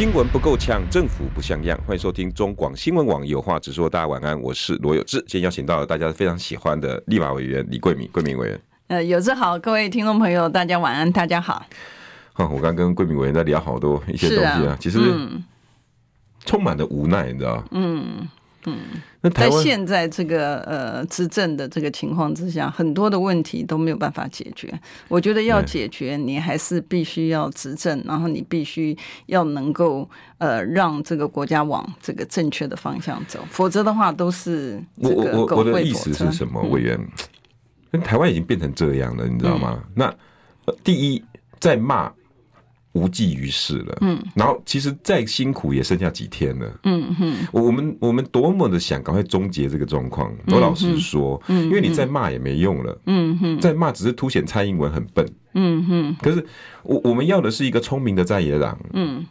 新闻不够呛，政府不像样。欢迎收听中广新闻网有话直说。大家晚安，我是罗有志。今天邀请到了大家非常喜欢的立法委员李桂敏，桂敏委员。呃，有志好，各位听众朋友，大家晚安，大家好。哦，我刚跟桂敏委员在聊好多一些东西啊，啊其实充满了无奈，你知道嗯。嗯，那在现在这个呃执政的这个情况之下，很多的问题都没有办法解决。我觉得要解决，你还是必须要执政，然后你必须要能够呃让这个国家往这个正确的方向走，否则的话都是这个我我我的意思是什么？委员，嗯、台湾已经变成这样了，你知道吗？嗯、那、呃、第一在骂。无济于事了，嗯，然后其实再辛苦也剩下几天了，嗯哼，我们我们多么的想赶快终结这个状况，我老实说，嗯，因为你再骂也没用了，嗯哼，再骂只是凸显蔡英文很笨，嗯哼，可是我我们要的是一个聪明的在野党，嗯。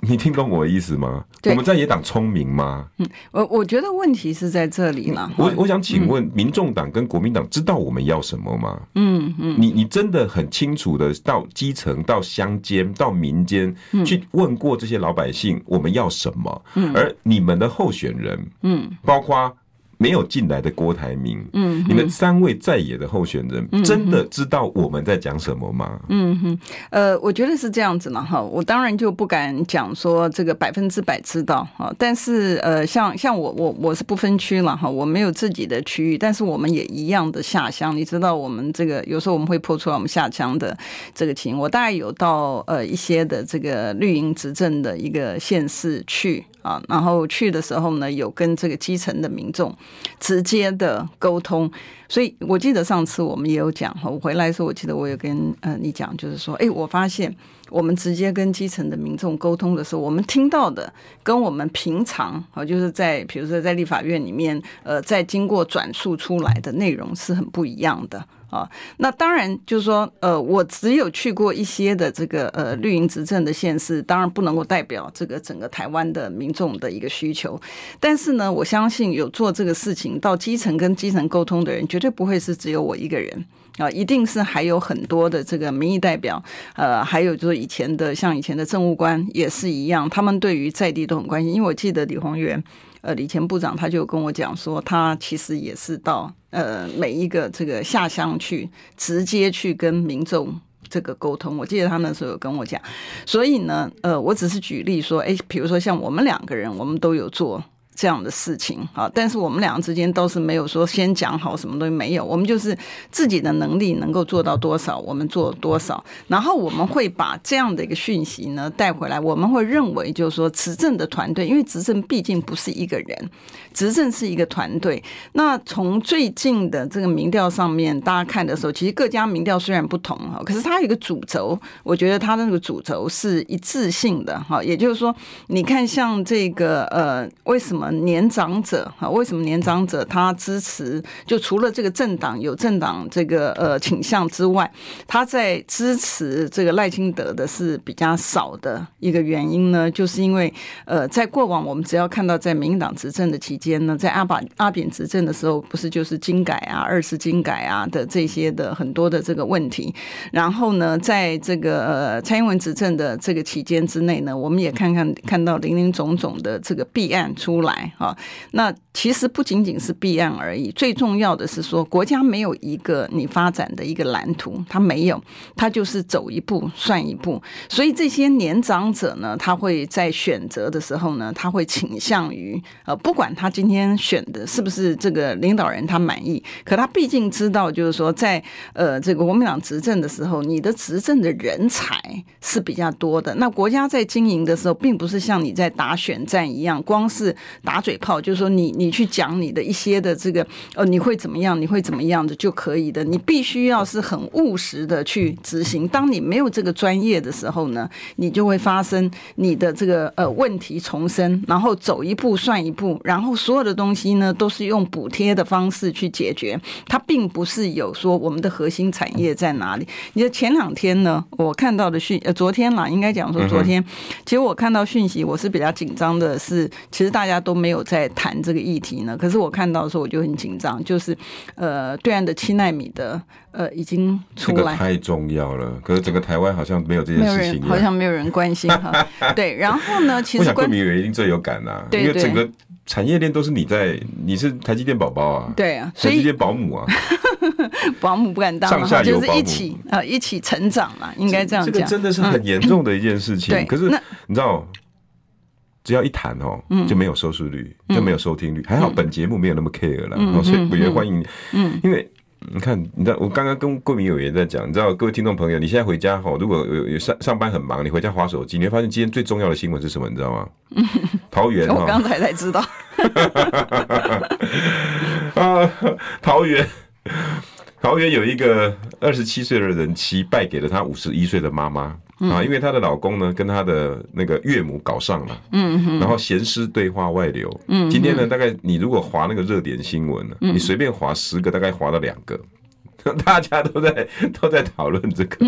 你听懂我的意思吗？我们在野党聪明吗？嗯，我我觉得问题是在这里了。我我想请问，民众党跟国民党知道我们要什么吗？嗯嗯，你你真的很清楚的到基层、到乡间、到民间去问过这些老百姓我们要什么？嗯，而你们的候选人，嗯，包括。没有进来的郭台铭，嗯，你们三位在野的候选人，真的知道我们在讲什么吗？嗯哼，呃，我觉得是这样子嘛，哈，我当然就不敢讲说这个百分之百知道，哈，但是呃，像像我我我是不分区了，哈，我没有自己的区域，但是我们也一样的下乡，你知道我们这个有时候我们会破出来我们下乡的这个情，我大概有到呃一些的这个绿营执政的一个县市去。啊，然后去的时候呢，有跟这个基层的民众直接的沟通，所以我记得上次我们也有讲哈，我回来的时候，我记得我有跟呃你讲，就是说，哎，我发现我们直接跟基层的民众沟通的时候，我们听到的跟我们平常啊，就是在比如说在立法院里面，呃，在经过转述出来的内容是很不一样的。啊，那当然就是说，呃，我只有去过一些的这个呃绿营执政的县市，当然不能够代表这个整个台湾的民众的一个需求。但是呢，我相信有做这个事情到基层跟基层沟通的人，绝对不会是只有我一个人啊，一定是还有很多的这个民意代表，呃，还有就是以前的像以前的政务官也是一样，他们对于在地都很关心。因为我记得李鸿源。呃，李前部长他就跟我讲说，他其实也是到呃每一个这个下乡去，直接去跟民众这个沟通。我记得他那时候有跟我讲，所以呢，呃，我只是举例说，哎，比如说像我们两个人，我们都有做。这样的事情啊，但是我们两个之间都是没有说先讲好什么东西没有，我们就是自己的能力能够做到多少，我们做多少，然后我们会把这样的一个讯息呢带回来，我们会认为就是说执政的团队，因为执政毕竟不是一个人，执政是一个团队。那从最近的这个民调上面，大家看的时候，其实各家民调虽然不同哈，可是它有一个主轴，我觉得它的那个主轴是一致性的哈，也就是说，你看像这个呃，为什么？年长者哈，为什么年长者他支持？就除了这个政党有政党这个呃倾向之外，他在支持这个赖清德的是比较少的一个原因呢？就是因为呃，在过往我们只要看到在民进党执政的期间呢，在阿扁阿扁执政的时候，不是就是金改啊、二次金改啊的这些的很多的这个问题。然后呢，在这个蔡英文执政的这个期间之内呢，我们也看看看到林林总总的这个弊案出来。好，那其实不仅仅是弊案而已，最重要的是说，国家没有一个你发展的一个蓝图，它没有，它就是走一步算一步。所以这些年长者呢，他会在选择的时候呢，他会倾向于呃，不管他今天选的是不是这个领导人他满意，可他毕竟知道，就是说在呃这个国民党执政的时候，你的执政的人才是比较多的。那国家在经营的时候，并不是像你在打选战一样，光是打嘴炮，就是说你你去讲你的一些的这个呃你会怎么样，你会怎么样的就可以的。你必须要是很务实的去执行。当你没有这个专业的时候呢，你就会发生你的这个呃问题丛生，然后走一步算一步，然后所有的东西呢都是用补贴的方式去解决，它并不是有说我们的核心产业在哪里。你的前两天呢，我看到的讯呃昨天啦，应该讲说昨天，其实我看到讯息，我是比较紧张的是，其实大家都没有在谈这个议题呢。可是我看到的时候我就很紧张，就是呃对岸的七纳米的呃已经出来，这个太重要了。可是整个台湾好像没有这件事情，好像没有人关心哈。对，然后呢，其实我想桂民委员一定最有感呐，因为整个产业链都是你在，你是台积电宝宝啊，对啊，台积电保姆啊。保姆不敢当，上下就是一起呃一起成长嘛，应该这样讲。这个真的是很严重的一件事情。嗯、可是你知道，只要一谈哦，就没有收视率，嗯、就没有收听率。还好本节目没有那么 care 了，嗯、所以我也欢迎。嗯，因为你看，你知道我刚刚跟桂民委员在讲，你知道各位听众朋友，你现在回家哈，如果有有上上班很忙，你回家划手机，你会发现今天最重要的新闻是什么？你知道吗？桃园，我刚才才知道。啊，桃园。桃园有一个二十七岁的人妻败给了她五十一岁的妈妈啊，因为她的老公呢跟她的那个岳母搞上了，嗯，然后咸湿对话外流，嗯，今天呢大概你如果划那个热点新闻呢，你随便划十个，大概划到两个，大家都在都在讨论这个，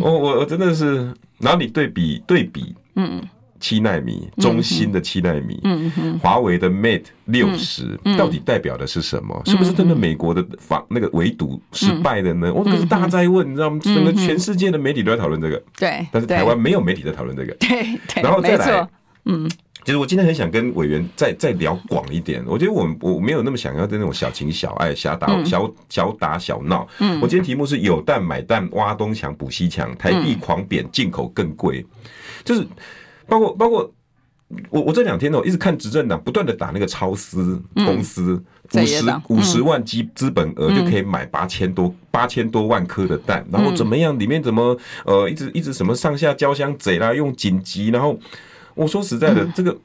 我我我真的是，然后你对比对比，嗯。七纳米，中芯的七纳米，嗯嗯，华为的 Mate 六十，到底代表的是什么？是不是真的美国的防那个围堵失败的呢？我这个是大在问，你知道吗？整个全世界的媒体都在讨论这个，对，但是台湾没有媒体在讨论这个，对对，然后再来，嗯，其实我今天很想跟委员再再聊广一点，我觉得我我没有那么想要的那种小情小爱、小打小小打小闹，嗯，我今天题目是有蛋买蛋，挖东墙补西墙，台币狂贬，进口更贵，就是。包括包括我我这两天呢，我一直看执政党不断的打那个超私公司，五十五十万基资本额就可以买八千多八千多万颗的蛋，然后怎么样里面怎么呃一直一直什么上下交相贼啦，用紧急，然后我说实在的，这个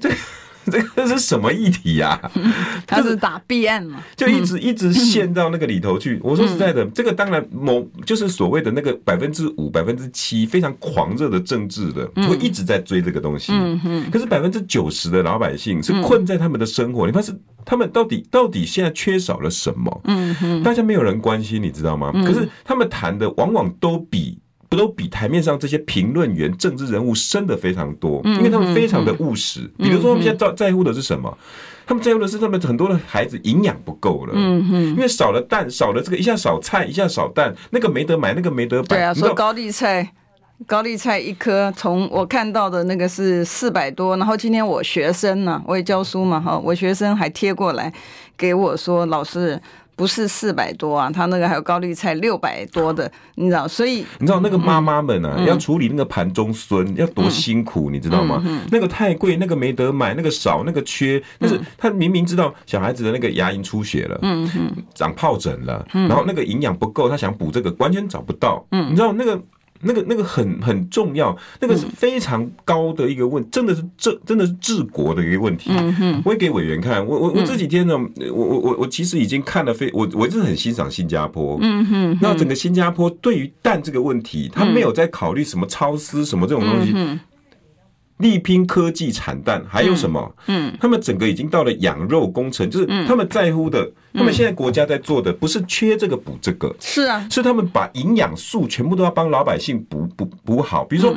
这。这个是什么议题呀？他是打 BM 嘛，就一直 一直陷到那个里头去。我说实在的，这个当然某就是所谓的那个百分之五、百分之七非常狂热的政治的，会一直在追这个东西。可是百分之九十的老百姓是困在他们的生活，你看是他们到底到底现在缺少了什么？大家没有人关心，你知道吗？可是他们谈的往往都比。不都比台面上这些评论员、政治人物深的非常多，因为他们非常的务实。比如说，他们现在在在乎的是什么？他们在乎的是他们很多的孩子营养不够了，因为少了蛋，少了这个一下少菜，一下少蛋，那个没得买，那个没得买。对啊，说高丽菜，高丽菜一颗，从我看到的那个是四百多，然后今天我学生呢，我也教书嘛，哈，我学生还贴过来给我说，老师。不是四百多啊，他那个还有高丽菜六百多的，你知道，所以你知道那个妈妈们啊，要处理那个盘中孙要多辛苦，你知道吗？那个太贵，那个没得买，那个少，那个缺，但是他明明知道小孩子的那个牙龈出血了，嗯嗯，长疱疹了，然后那个营养不够，他想补这个，完全找不到，嗯，你知道那个。那个那个很很重要，那个是非常高的一个问，真的是这真的是治国的一个问题。我也给委员看，我我我这几天呢，我我我我其实已经看了非我我一直很欣赏新加坡。嗯哼，那整个新加坡对于蛋这个问题，他没有在考虑什么超丝什么这种东西。力拼科技产蛋，还有什么？嗯，他们整个已经到了养肉工程，就是他们在乎的，他们现在国家在做的不是缺这个补这个，是啊，是他们把营养素全部都要帮老百姓补补补好。比如说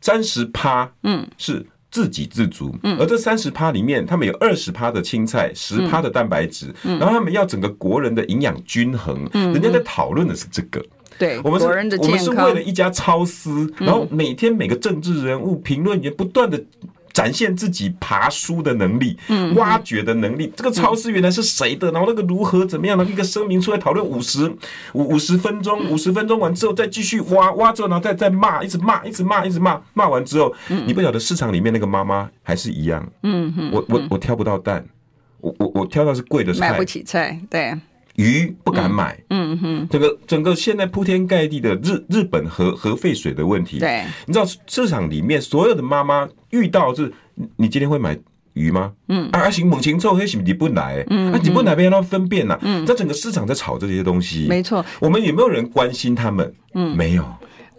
三十趴，嗯，是自给自足，而这三十趴里面，他们有二十趴的青菜，十趴的蛋白质，然后他们要整个国人的营养均衡，人家在讨论的是这个。对，我们是，我们是为了一家超市，然后每天每个政治人物、评论员不断的展现自己爬书的能力，嗯，挖掘的能力。这个超市原来是谁的？然后那个如何怎么样的一个声明出来讨论五十五五十分钟，五十分钟完之后再继续挖挖之后，然后再再骂，一直骂，一直骂，一直骂，骂完之后，你不晓得市场里面那个妈妈还是一样，嗯嗯，我我我挑不到蛋，我我我挑到是贵的菜，买不起菜，对。鱼不敢买，嗯哼，整个整个现在铺天盖地的日日本核核废水的问题，对，你知道市场里面所有的妈妈遇到是，你今天会买鱼吗？嗯，啊，行猛禽臭，黑行，你不来，嗯，啊，你不来被让他分辨呐，嗯，在整个市场在炒这些东西，没错，我们有没有人关心他们？嗯，没有。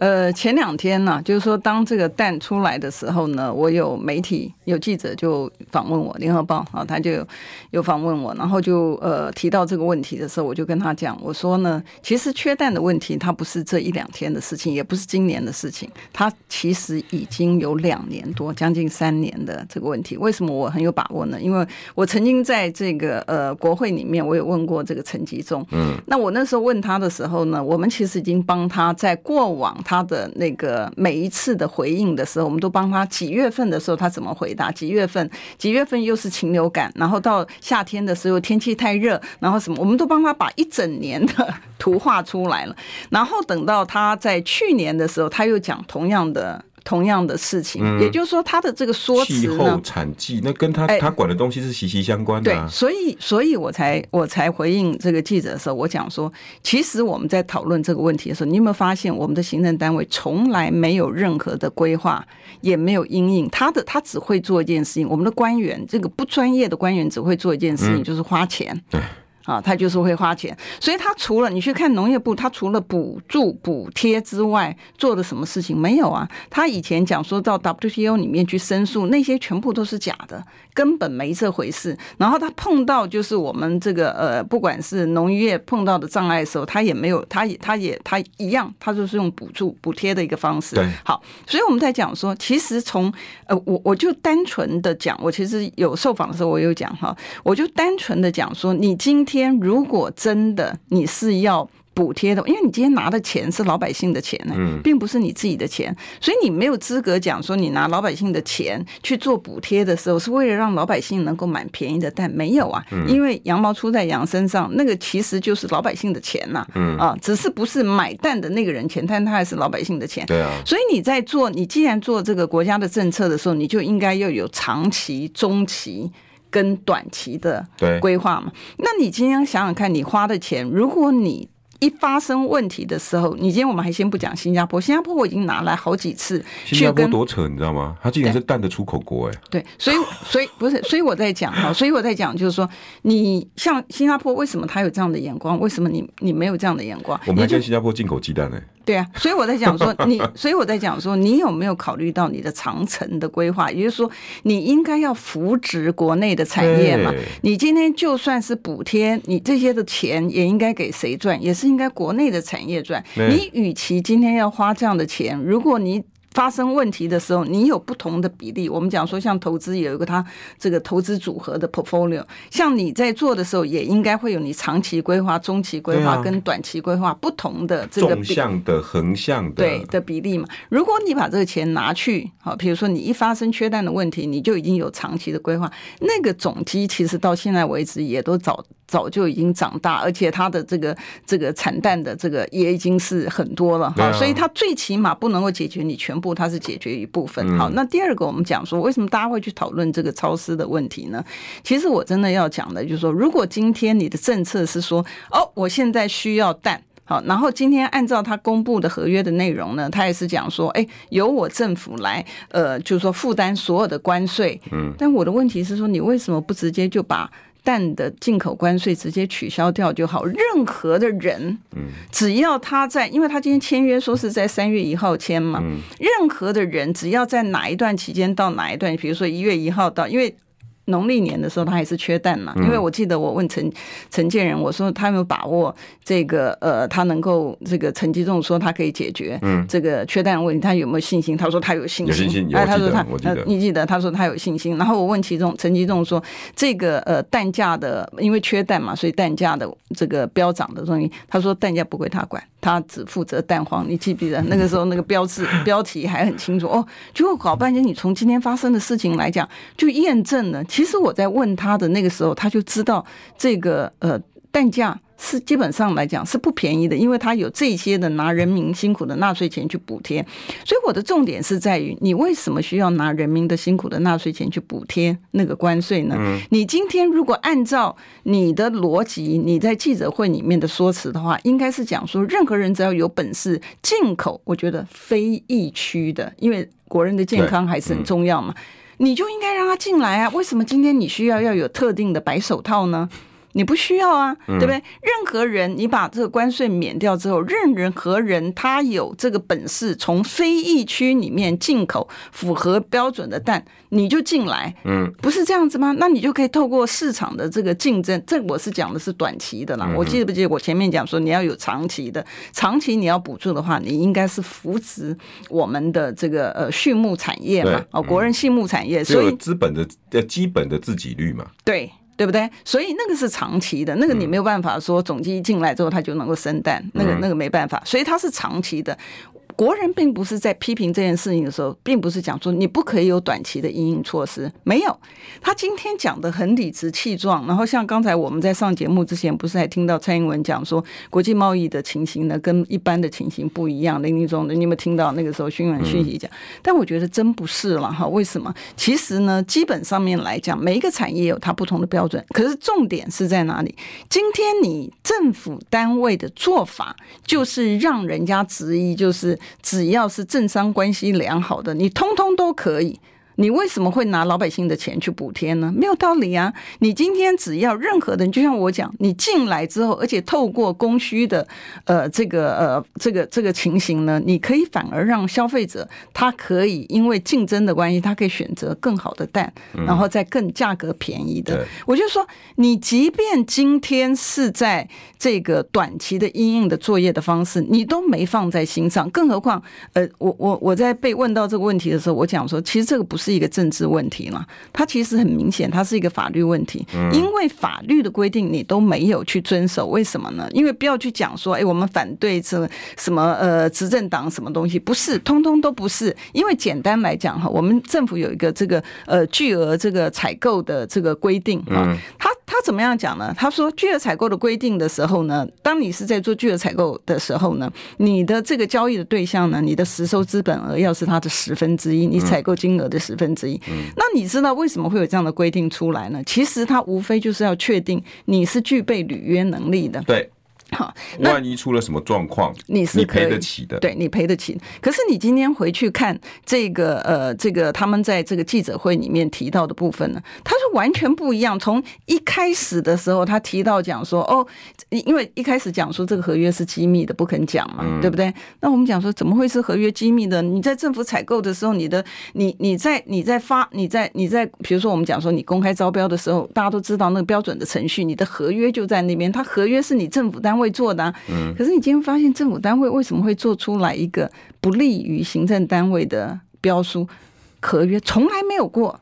呃，前两天呢、啊，就是说，当这个蛋出来的时候呢，我有媒体有记者就访问我，《联合报》啊，他就有访问我，然后就呃提到这个问题的时候，我就跟他讲，我说呢，其实缺蛋的问题，它不是这一两天的事情，也不是今年的事情，它其实已经有两年多，将近三年的这个问题。为什么我很有把握呢？因为我曾经在这个呃国会里面，我有问过这个陈吉仲，嗯，那我那时候问他的时候呢，我们其实已经帮他在过往。他的那个每一次的回应的时候，我们都帮他几月份的时候他怎么回答？几月份？几月份又是禽流感？然后到夏天的时候天气太热，然后什么？我们都帮他把一整年的图画出来了。然后等到他在去年的时候，他又讲同样的。同样的事情，嗯、也就是说，他的这个说辞呢，气候产季那跟他他管的东西是息息相关的、啊。对，所以，所以我才我才回应这个记者的时候，我讲说，其实我们在讨论这个问题的时候，你有没有发现，我们的行政单位从来没有任何的规划，也没有阴影他的，他只会做一件事情。我们的官员，这个不专业的官员，只会做一件事情，就是花钱。嗯、对。啊，他就是会花钱，所以他除了你去看农业部，他除了补助补贴之外，做了什么事情没有啊？他以前讲说到 WTO 里面去申诉，那些全部都是假的，根本没这回事。然后他碰到就是我们这个呃，不管是农业碰到的障碍的时候，他也没有，他也他也他一样，他就是用补助补贴的一个方式。对，好，所以我们在讲说，其实从呃，我我就单纯的讲，我其实有受访的时候，我有讲哈，我就单纯的讲说，你今天。如果真的你是要补贴的，因为你今天拿的钱是老百姓的钱呢，并不是你自己的钱，所以你没有资格讲说你拿老百姓的钱去做补贴的时候，是为了让老百姓能够买便宜的蛋，没有啊，因为羊毛出在羊身上，那个其实就是老百姓的钱呐，啊，只是不是买蛋的那个人钱，但他还是老百姓的钱，对啊，所以你在做，你既然做这个国家的政策的时候，你就应该要有长期、中期。跟短期的规划嘛，那你今天想想看，你花的钱，如果你。一发生问题的时候，你今天我们还先不讲新加坡，新加坡我已经拿来好几次。新加坡多扯，你知道吗？它竟然是蛋的出口国，哎。对，所以 所以不是，所以我在讲哈，所以我在讲就是说，你像新加坡为什么他有这样的眼光？为什么你你没有这样的眼光？我们还跟新加坡进口鸡蛋呢。对啊，所以我在讲说 你，所以我在讲说你有没有考虑到你的长城的规划？也就是说，你应该要扶植国内的产业嘛。你今天就算是补贴，你这些的钱也应该给谁赚？也是。应该国内的产业赚，你与其今天要花这样的钱，如果你。发生问题的时候，你有不同的比例。我们讲说，像投资有一个它这个投资组合的 portfolio，像你在做的时候，也应该会有你长期规划、中期规划跟短期规划不同的这个纵向的、横向的对的比例嘛。如果你把这个钱拿去，好，比如说你一发生缺蛋的问题，你就已经有长期的规划，那个总机其实到现在为止也都早早就已经长大，而且它的这个这个产蛋的这个也已经是很多了哈，所以它最起码不能够解决你全部。它是解决一部分。好，那第二个我们讲说，为什么大家会去讨论这个超丝的问题呢？其实我真的要讲的，就是说，如果今天你的政策是说，哦，我现在需要蛋，好，然后今天按照他公布的合约的内容呢，他也是讲说，哎，由我政府来，呃，就是说负担所有的关税。嗯，但我的问题是说，你为什么不直接就把？蛋的进口关税直接取消掉就好。任何的人，只要他在，因为他今天签约说是在三月一号签嘛，任何的人只要在哪一段期间到哪一段，比如说一月一号到，因为。农历年的时候，他还是缺蛋嘛？因为我记得我问陈陈建仁，我说他有没有把握这个呃，他能够这个陈吉仲说他可以解决这个缺蛋问题，他有没有信心？他说他有信心。哎，他说他你记得他说他有信心。然后我问其中陈吉仲说这个呃蛋价的，因为缺蛋嘛，所以蛋价的这个飙涨的东西，他说蛋价不归他管，他只负责蛋黄。你记不记得那个时候那个标志 标题还很清楚哦？结果搞半天，你从今天发生的事情来讲，就验证了。其实我在问他的那个时候，他就知道这个呃蛋价是基本上来讲是不便宜的，因为他有这些的拿人民辛苦的纳税钱去补贴。所以我的重点是在于，你为什么需要拿人民的辛苦的纳税钱去补贴那个关税呢？你今天如果按照你的逻辑，你在记者会里面的说辞的话，应该是讲说，任何人只要有本事进口，我觉得非疫区的，因为国人的健康还是很重要嘛。你就应该让他进来啊！为什么今天你需要要有特定的白手套呢？你不需要啊，对不对？任何人，你把这个关税免掉之后，任何人他有这个本事从非疫区里面进口符合标准的蛋，你就进来，嗯，不是这样子吗？那你就可以透过市场的这个竞争，这我是讲的是短期的啦。我记得不记得我前面讲说你要有长期的，长期你要补助的话，你应该是扶持我们的这个呃畜牧产业嘛，哦，国人畜牧产业，所以资本的呃基本的自给率嘛，对。对不对？所以那个是长期的，那个你没有办法说种鸡进来之后它就能够生蛋，那个那个没办法，所以它是长期的。国人并不是在批评这件事情的时候，并不是讲说你不可以有短期的因应措施，没有。他今天讲的很理直气壮，然后像刚才我们在上节目之前，不是还听到蔡英文讲说国际贸易的情形呢，跟一般的情形不一样。林林总的，你有没有听到那个时候新闻讯息讲？但我觉得真不是了哈。为什么？其实呢，基本上面来讲，每一个产业有它不同的标准，可是重点是在哪里？今天你政府单位的做法，就是让人家质疑，就是。只要是政商关系良好的，你通通都可以。你为什么会拿老百姓的钱去补贴呢？没有道理啊！你今天只要任何的，就像我讲，你进来之后，而且透过供需的呃这个呃这个这个情形呢，你可以反而让消费者他可以因为竞争的关系，他可以选择更好的蛋，然后再更价格便宜的。我就说，你即便今天是在这个短期的因应的作业的方式，你都没放在心上，更何况呃，我我我在被问到这个问题的时候，我讲说，其实这个不是。是一个政治问题了？它其实很明显，它是一个法律问题。因为法律的规定你都没有去遵守，为什么呢？因为不要去讲说，哎，我们反对这什么呃执政党什么东西，不是，通通都不是。因为简单来讲哈，我们政府有一个这个呃巨额这个采购的这个规定啊，他他怎么样讲呢？他说巨额采购的规定的时候呢，当你是在做巨额采购的时候呢，你的这个交易的对象呢，你的实收资本额要是它的十分之一，你采购金额的十。分之一，那你知道为什么会有这样的规定出来呢？其实它无非就是要确定你是具备履约能力的。对。好，万一出了什么状况，你是赔得起的。对，你赔得起。可是你今天回去看这个呃，这个他们在这个记者会里面提到的部分呢，他说完全不一样。从一开始的时候，他提到讲说，哦，因为一开始讲说这个合约是机密的，不肯讲嘛，嗯、对不对？那我们讲说，怎么会是合约机密的？你在政府采购的时候，你的你你在你在发你在你在，比如说我们讲说你公开招标的时候，大家都知道那个标准的程序，你的合约就在那边，他合约是你政府单位。会做的，嗯，可是你今天发现政府单位为什么会做出来一个不利于行政单位的标书合约，从来没有过。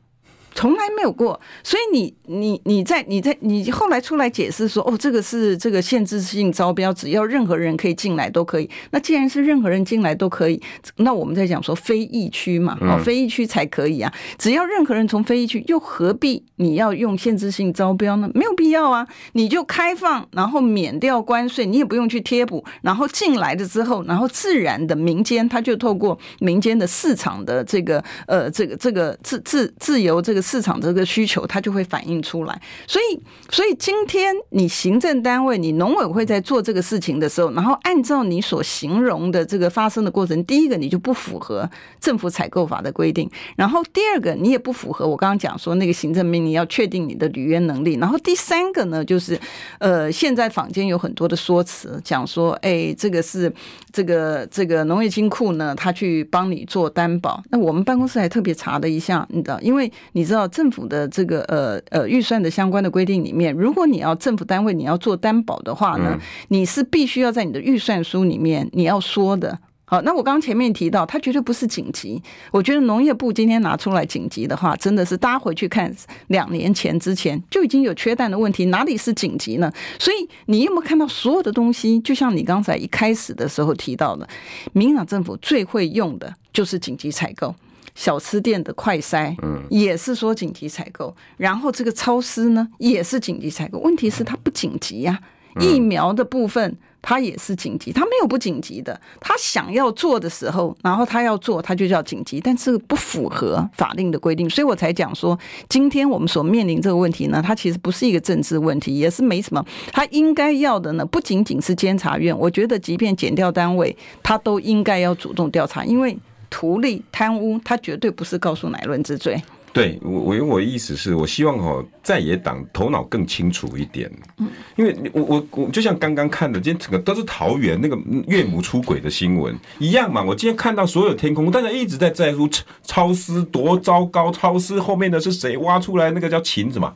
从来没有过，所以你你你在你在你后来出来解释说，哦，这个是这个限制性招标，只要任何人可以进来都可以。那既然是任何人进来都可以，那我们在讲说非疫区嘛，哦，非疫区才可以啊。只要任何人从非疫区，又何必你要用限制性招标呢？没有必要啊，你就开放，然后免掉关税，你也不用去贴补，然后进来了之后，然后自然的民间他就透过民间的市场的这个呃这个这个自自自由这个。市场这个需求，它就会反映出来。所以，所以今天你行政单位、你农委会在做这个事情的时候，然后按照你所形容的这个发生的过程，第一个你就不符合政府采购法的规定，然后第二个你也不符合我刚刚讲说那个行政命令要确定你的履约能力，然后第三个呢，就是呃，现在坊间有很多的说辞，讲说，哎，这个是这个这个农业金库呢，他去帮你做担保。那我们办公室还特别查了一下，你知道，因为你知道。到政府的这个呃呃预算的相关的规定里面，如果你要政府单位你要做担保的话呢，你是必须要在你的预算书里面你要说的。好，那我刚刚前面提到，它绝对不是紧急。我觉得农业部今天拿出来紧急的话，真的是大家回去看两年前之前就已经有缺蛋的问题，哪里是紧急呢？所以你有没有看到所有的东西？就像你刚才一开始的时候提到的，民进党政府最会用的就是紧急采购。小吃店的快筛，嗯，也是说紧急采购，然后这个超市呢也是紧急采购。问题是它不紧急呀，疫苗的部分它也是紧急，它没有不紧急的。他想要做的时候，然后他要做，他就叫紧急，但是不符合法令的规定，所以我才讲说，今天我们所面临这个问题呢，它其实不是一个政治问题，也是没什么。它应该要的呢，不仅仅是监察院，我觉得即便检调单位，他都应该要主动调查，因为。图利贪污，他绝对不是告诉乃论之罪。对我，我因为我的意思是我希望哦，在野党头脑更清楚一点。嗯，因为我我我就像刚刚看的，今天整个都是桃园那个岳母出轨的新闻一样嘛。我今天看到所有天空，大家一直在在乎超丝多糟糕，超丝后面的是谁挖出来？那个叫秦什么？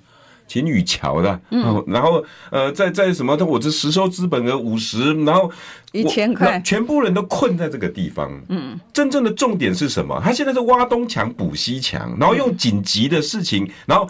秦宇桥的，嗯，然后呃，在在什么？我这实收资本额五十，然后一千块，全部人都困在这个地方。嗯，真正的重点是什么？他现在是挖东墙补西墙，然后用紧急的事情，然后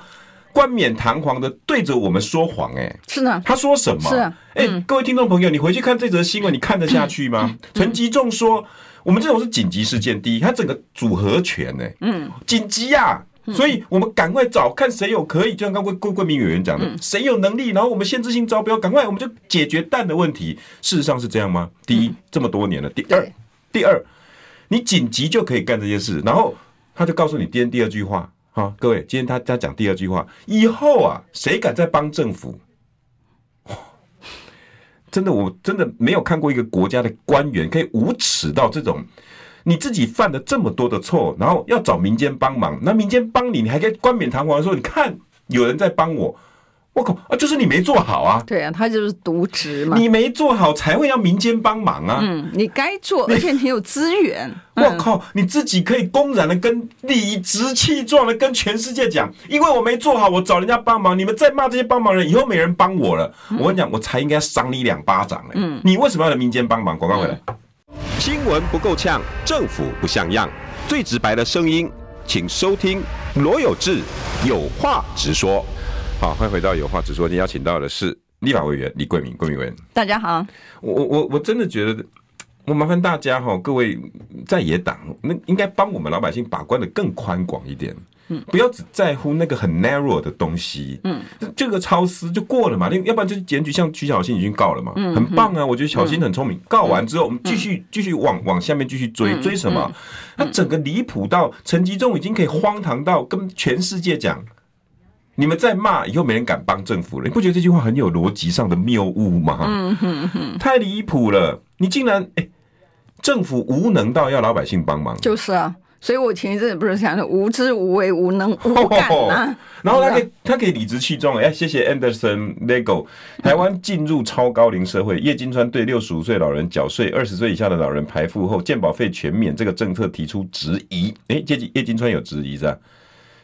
冠冕堂皇的对着我们说谎。哎，是的，他说什么？是啊，哎，各位听众朋友，你回去看这则新闻，你看得下去吗？陈吉仲说，我们这种是紧急事件，第一，他整个组合拳，哎，嗯，紧急呀。所以，我们赶快找看谁有可以，就像刚刚郭郭桂铭委员讲的，谁有能力，然后我们限制性招标，赶快我们就解决蛋的问题。事实上是这样吗？第一，这么多年了；第二，第二，你紧急就可以干这件事。然后他就告诉你第第二句话，哈，各位，今天他他讲第二句话，以后啊，谁敢再帮政府？真的，我真的没有看过一个国家的官员可以无耻到这种。你自己犯了这么多的错，然后要找民间帮忙，那民间帮你，你还可以冠冕堂皇的说：“你看，有人在帮我。”我靠啊，就是你没做好啊！对啊，他就是渎职嘛。你没做好才会要民间帮忙啊！嗯，你该做，而且你有资源。我靠，你自己可以公然的跟理直气壮的跟全世界讲，因为我没做好，我找人家帮忙。你们再骂这些帮忙人，以后没人帮我了。我跟你讲，我才应该赏你两巴掌嘞！嗯，你为什么要来民间帮忙？广告回来。新闻不够呛，政府不像样，最直白的声音，请收听罗有志有话直说。好，欢迎回到有话直说。今天邀请到的是立法委员李桂明，桂明委员。大家好，我我我真的觉得，我麻烦大家哈，各位在野党，那应该帮我们老百姓把关的更宽广一点。不要只在乎那个很 narrow 的东西，嗯，这个超私就过了嘛，那要不然就是检举，像曲小新已经告了嘛，嗯，很棒啊，我觉得小新很聪明，告完之后我们继续继续往往下面继续追，追什么？他整个离谱到陈吉仲已经可以荒唐到跟全世界讲，你们再骂以后没人敢帮政府了，你不觉得这句话很有逻辑上的谬误吗？嗯哼哼，太离谱了，你竟然哎，政府无能到要老百姓帮忙，就是啊。所以我前一阵不是讲的无知无畏无能无敢啊，然后他可以他可以理直气壮哎，谢谢 Anderson Lego，台湾进入超高龄社会，叶金川对六十五岁老人缴税，二十岁以下的老人排付后健保费全免这个政策提出质疑，哎，叶金叶金川有质疑是吧？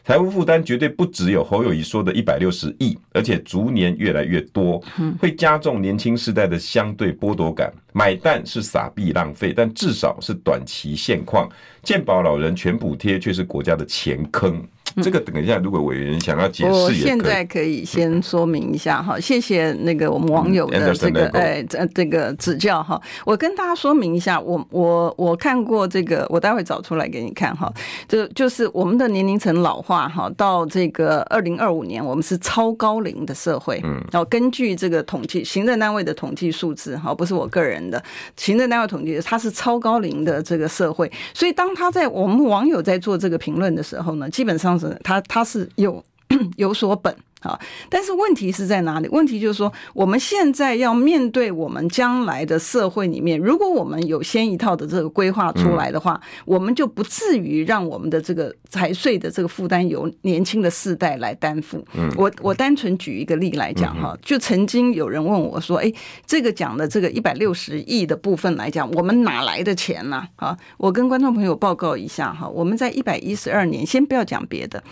财务负担绝对不只有侯友谊说的一百六十亿，而且逐年越来越多，会加重年轻世代的相对剥夺感。买蛋是撒币浪费，但至少是短期现况。健保老人全补贴却是国家的钱坑。这个等一下，如果委员想要解释，我现在可以先说明一下哈。谢谢那个我们网友的这个哎这这个指教哈。我跟大家说明一下，我我我看过这个，我待会找出来给你看哈。就就是我们的年龄层老化哈，到这个二零二五年，我们是超高龄的社会。嗯，然后根据这个统计，行政单位的统计数字哈，不是我个人的，行政单位统计，它是超高龄的这个社会。所以当他在我们网友在做这个评论的时候呢，基本上是。他他是有 有所本。好，但是问题是在哪里？问题就是说，我们现在要面对我们将来的社会里面，如果我们有先一套的这个规划出来的话，嗯、我们就不至于让我们的这个财税的这个负担由年轻的世代来担负。嗯，我我单纯举一个例来讲哈，就曾经有人问我说：“哎，这个讲的这个一百六十亿的部分来讲，我们哪来的钱呢？”啊，我跟观众朋友报告一下哈，我们在一百一十二年，先不要讲别的，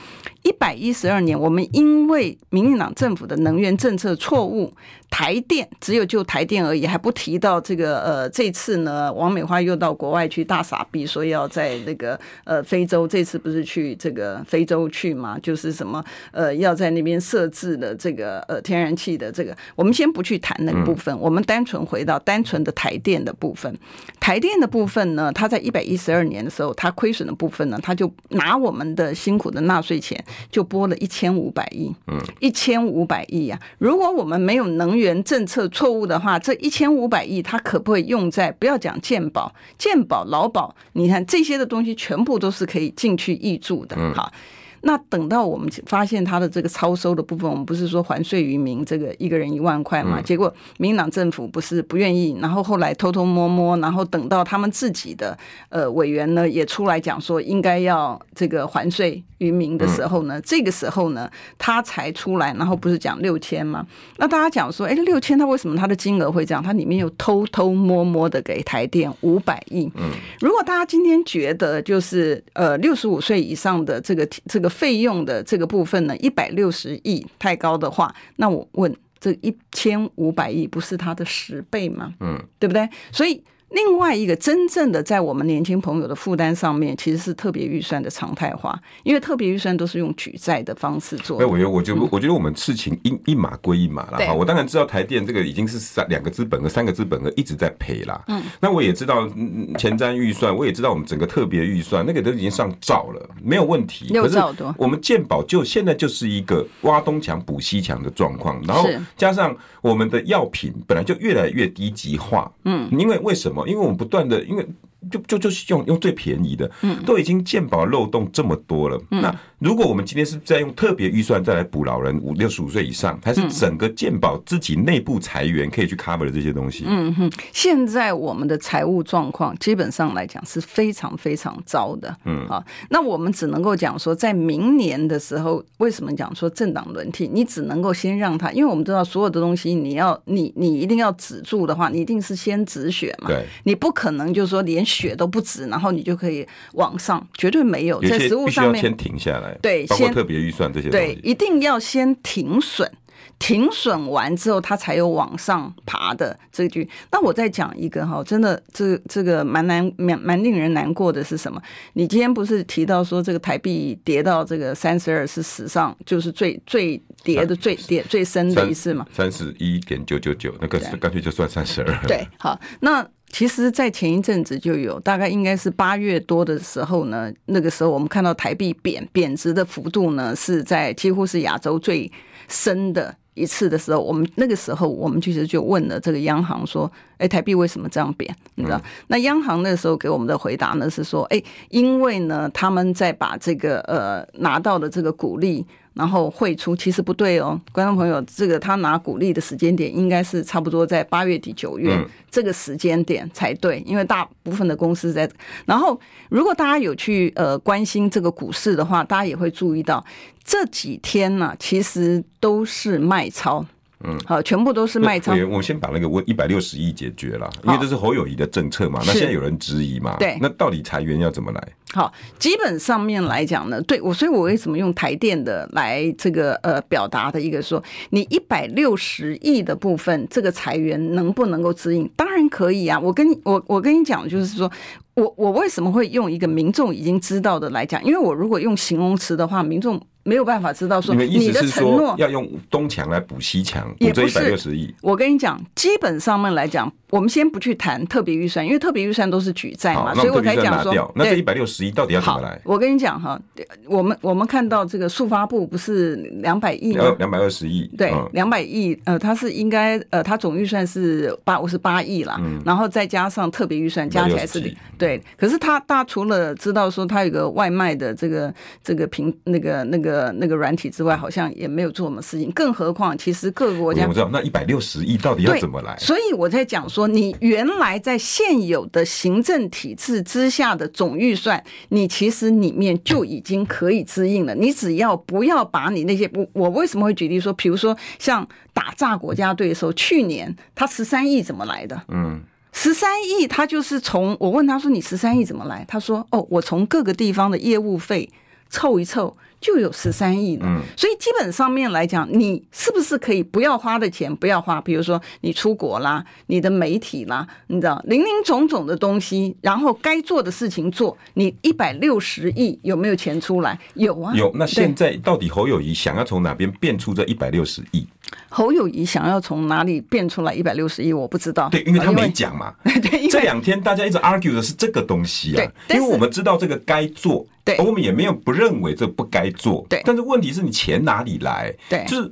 一百一十二年，我们因为民进党政府的能源政策错误。台电只有就台电而已，还不提到这个呃，这次呢，王美花又到国外去大傻逼，说要在那个呃非洲，这次不是去这个非洲去嘛？就是什么呃，要在那边设置的这个呃天然气的这个，我们先不去谈那个部分，我们单纯回到单纯的台电的部分。台电的部分呢，它在一百一十二年的时候，它亏损的部分呢，它就拿我们的辛苦的纳税钱，就拨了一千五百亿，嗯，一千五百亿呀。如果我们没有能源政策错误的话，这一千五百亿，它可不可以用在不要讲健保、健保、劳保？你看这些的东西，全部都是可以进去挹注的。好，那等到我们发现他的这个超收的部分，我们不是说还税于民，这个一个人一万块嘛？结果民进党政府不是不愿意，然后后来偷偷摸摸，然后等到他们自己的呃委员呢也出来讲说应该要这个还税于民的时候呢，这个时候呢他才出来，然后不是讲六千吗？那大家讲说，哎，六千他为什么他的金额会这样？他里面又偷偷摸摸的给台电五百亿。嗯，如果大家今天觉得就是呃六十五岁以上的这个这个费用的这个部分呢，一百六十亿太高的话，那我问这一千五百亿不是它的十倍吗？嗯，对不对？所以。另外一个真正的在我们年轻朋友的负担上面，其实是特别预算的常态化，因为特别预算都是用举债的方式做。哎，我觉得，我就我觉得我们事情一一码归一码了哈。我当然知道台电这个已经是三两个资本额、三个资本额一直在赔啦。嗯，那我也知道前瞻预算，我也知道我们整个特别预算那个都已经上兆了，没有问题。六兆多。我们健保就现在就是一个挖东墙补西墙的状况，然后加上我们的药品本来就越来越低级化。嗯，因为为什么？因为我们不断的，因为。就就就是用用最便宜的，嗯，都已经健保漏洞这么多了，嗯，那如果我们今天是在用特别预算再来补老人五六十五岁以上，还是整个健保自己内部裁员可以去 cover 的这些东西？嗯哼，现在我们的财务状况基本上来讲是非常非常糟的，嗯。啊，那我们只能够讲说，在明年的时候，为什么讲说政党轮替？你只能够先让他，因为我们知道所有的东西，你要你你一定要止住的话，你一定是先止血嘛，对，你不可能就是说连。血都不止，然后你就可以往上，绝对没有在食物上面先停下来。对，包括特别预算这些东西，对，一定要先停损，停损完之后，它才有往上爬的这句。那我再讲一个哈，真的，这这个蛮难蛮蛮令人难过的是什么？你今天不是提到说这个台币跌到这个三十二是史上就是最最跌的最跌最深的一次嘛？三十一点九九九，那个干脆就算三十二。对，好，那。其实，在前一阵子就有，大概应该是八月多的时候呢，那个时候我们看到台币贬贬值的幅度呢，是在几乎是亚洲最深的一次的时候，我们那个时候我们其实就问了这个央行说：“哎，台币为什么这样贬？你知道？”那央行那个时候给我们的回答呢是说：“哎，因为呢，他们在把这个呃拿到的这个股利。”然后汇出其实不对哦，观众朋友，这个他拿股利的时间点应该是差不多在八月底九月这个时间点才对，因为大部分的公司在。然后如果大家有去呃关心这个股市的话，大家也会注意到这几天呢，其实都是卖超。嗯，好，全部都是卖超。我先把那个问一百六十亿解决了，因为这是侯友谊的政策嘛。那现在有人质疑嘛？对，那到底裁员要怎么来？好，基本上面来讲呢，对我，所以我为什么用台电的来这个呃表达的一个说，你一百六十亿的部分，这个裁员能不能够指引？当然可以啊。我跟你我我跟你讲，就是说我我为什么会用一个民众已经知道的来讲？因为我如果用形容词的话，民众。没有办法知道说你的承诺要用东墙来补西墙，补这一百六十亿。我跟你讲，基本上面来讲。我们先不去谈特别预算，因为特别预算都是举债嘛，所以我才讲说，那这一百六十亿到底要怎么来？我跟你讲哈，我们我们看到这个速发部不是两百亿吗？两百二十亿，对，两百亿，呃，它是应该呃，它总预算是八五十八亿啦，然后再加上特别预算加起来是对。可是他大家除了知道说他有个外卖的这个这个平那个那个那个软体之外，好像也没有做什么事情。更何况，其实各个国家我知道那一百六十亿到底要怎么来？所以我在讲说。说你原来在现有的行政体制之下的总预算，你其实里面就已经可以支应了。你只要不要把你那些我我为什么会举例说，比如说像打炸国家队的时候，去年他十三亿怎么来的？嗯，十三亿他就是从我问他说你十三亿怎么来？他说哦，我从各个地方的业务费凑一凑。就有十三亿了，所以基本上面来讲，你是不是可以不要花的钱不要花？比如说你出国啦，你的媒体啦，你知道，零零总总的东西，然后该做的事情做。你一百六十亿有没有钱出来？有啊，有。那现在到底侯友谊想要从哪边变出这一百六十亿？侯友谊想要从哪里变出来一百六十亿？我不知道。对，因为他没讲嘛。对，这两天大家一直 argue 的是这个东西啊，因为我们知道这个该做。对，我们也没有不认为这不该做，对。但是问题是你钱哪里来？对，就是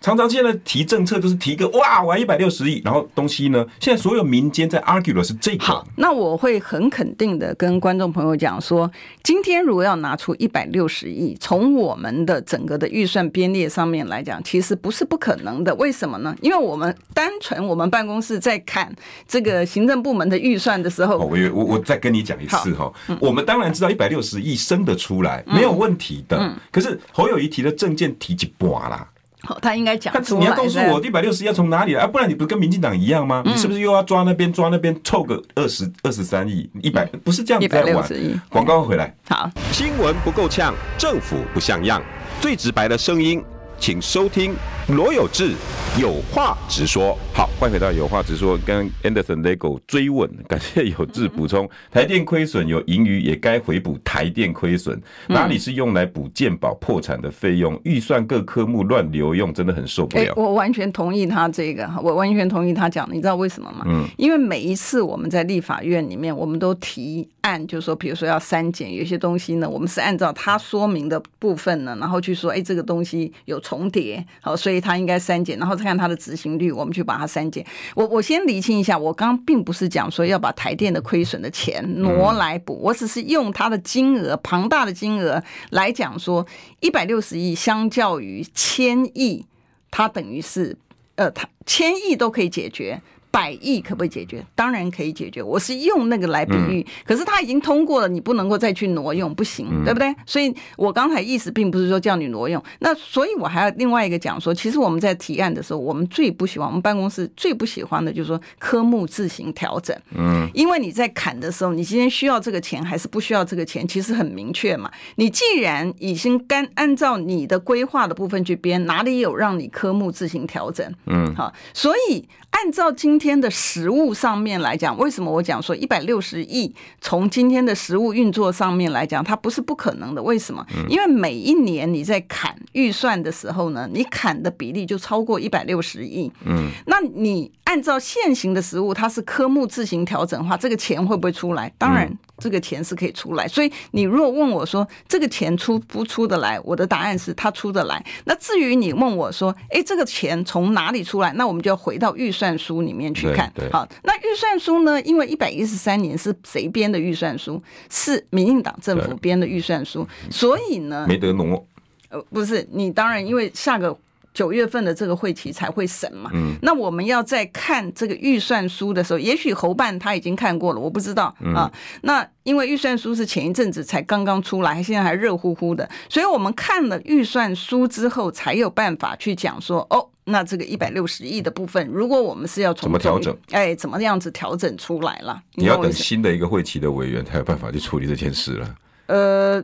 常常现在提政策就是提个哇，我要一百六十亿，然后东西呢，现在所有民间在 argue 的是这个。好，那我会很肯定的跟观众朋友讲说，今天如果要拿出一百六十亿，从我们的整个的预算编列上面来讲，其实不是不可能的。为什么呢？因为我们单纯我们办公室在看这个行政部门的预算的时候，我我我再跟你讲一次哈，我们当然知道一百六十亿生得出来没有问题的，可是侯友宜提的政见提几波啦。好，他应该讲。你要告诉我一百六十亿要从哪里来啊？不然你不是跟民进党一样吗？你是不是又要抓那边抓那边凑个二十二十三亿一百？不是这样子在玩。广告回来。好，新闻不够呛，政府不像样，最直白的声音，请收听罗有志有话直说。好，欢迎回到有话直说，跟 Anderson Lego 追问，感谢有志补充。台电亏损有盈余，也该回补台电亏损。哪里是用来补健保破产的费用？预算各科目乱流用，真的很受不了。我完全同意他这个，我完全同意他讲。你知道为什么吗？嗯，因为每一次我们在立法院里面，我们都提案，就是说，比如说要删减有些东西呢，我们是按照他说明的部分呢，然后去说，哎，这个东西有。重叠，好，所以他应该删减，然后再看他的执行率，我们去把它删减。我我先理清一下，我刚刚并不是讲说要把台电的亏损的钱挪来补，我只是用它的金额庞大的金额来讲说，一百六十亿相较于千亿，它等于是呃，它千亿都可以解决。百亿可不可以解决？当然可以解决。我是用那个来比喻，可是它已经通过了，你不能够再去挪用，不行，对不对？所以我刚才意思并不是说叫你挪用。那所以我还要另外一个讲说，其实我们在提案的时候，我们最不喜欢，我们办公室最不喜欢的就是说科目自行调整。嗯，因为你在砍的时候，你今天需要这个钱还是不需要这个钱，其实很明确嘛。你既然已经干按照你的规划的部分去编，哪里有让你科目自行调整？嗯，好，所以。按照今天的实物上面来讲，为什么我讲说一百六十亿从今天的实物运作上面来讲，它不是不可能的？为什么？因为每一年你在砍预算的时候呢，你砍的比例就超过一百六十亿。嗯，那你按照现行的实物，它是科目自行调整的话，这个钱会不会出来？当然。这个钱是可以出来，所以你如果问我说这个钱出不出得来，我的答案是它出得来。那至于你问我说，哎，这个钱从哪里出来？那我们就要回到预算书里面去看。好，那预算书呢？因为一百一十三年是谁编的预算书？是民进党政府编的预算书，所以呢，没得挪。呃，不是，你当然因为下个。九月份的这个会期才会审嘛，嗯，那我们要在看这个预算书的时候，也许侯办他已经看过了，我不知道啊。那因为预算书是前一阵子才刚刚出来，现在还热乎乎的，所以我们看了预算书之后，才有办法去讲说，哦，那这个一百六十亿的部分，如果我们是要从怎么调整，哎，怎么样子调整出来了？你要等新的一个会期的委员才有办法去处理这件事了。呃。